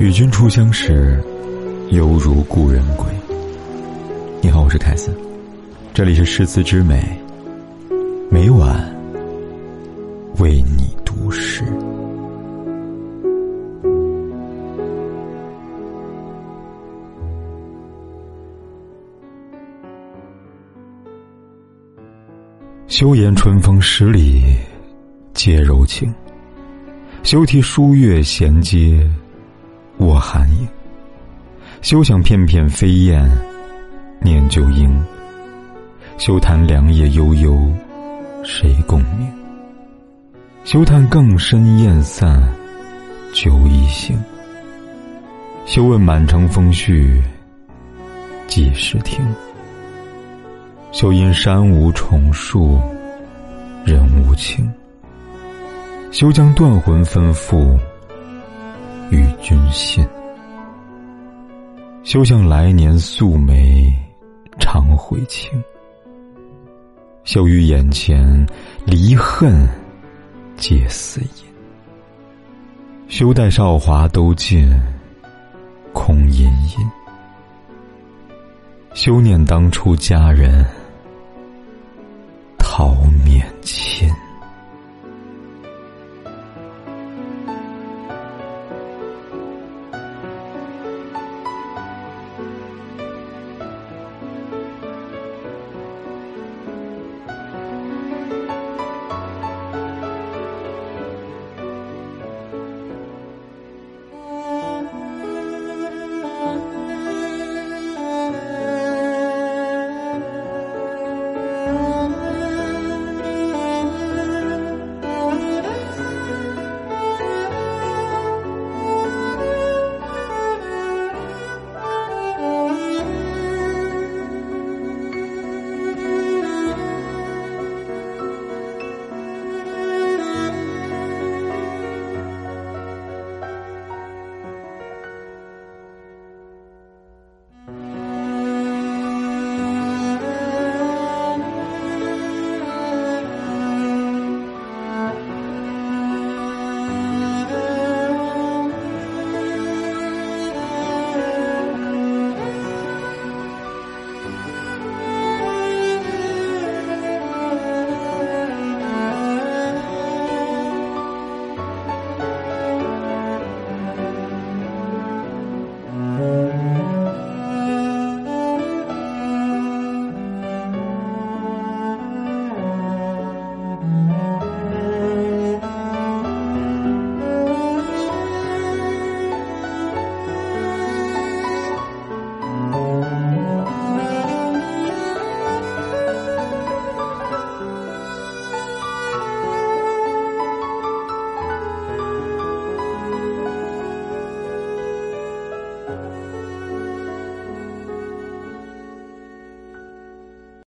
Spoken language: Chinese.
与君初相识，犹如故人归。你好，我是凯斯，这里是诗词之美，每晚为你读诗。休言春风十里皆柔情，休提书月闲阶。寒影，休想片片飞燕念旧音。休谈凉夜悠悠，谁共鸣？休叹更深雁散，酒已醒。休问满城风絮，几时停？休因山无重树，人无情。休将断魂吩咐。与君信，休向来年素梅常回情。休于眼前离恨皆似隐。休待韶华都尽空殷殷。休念当初佳人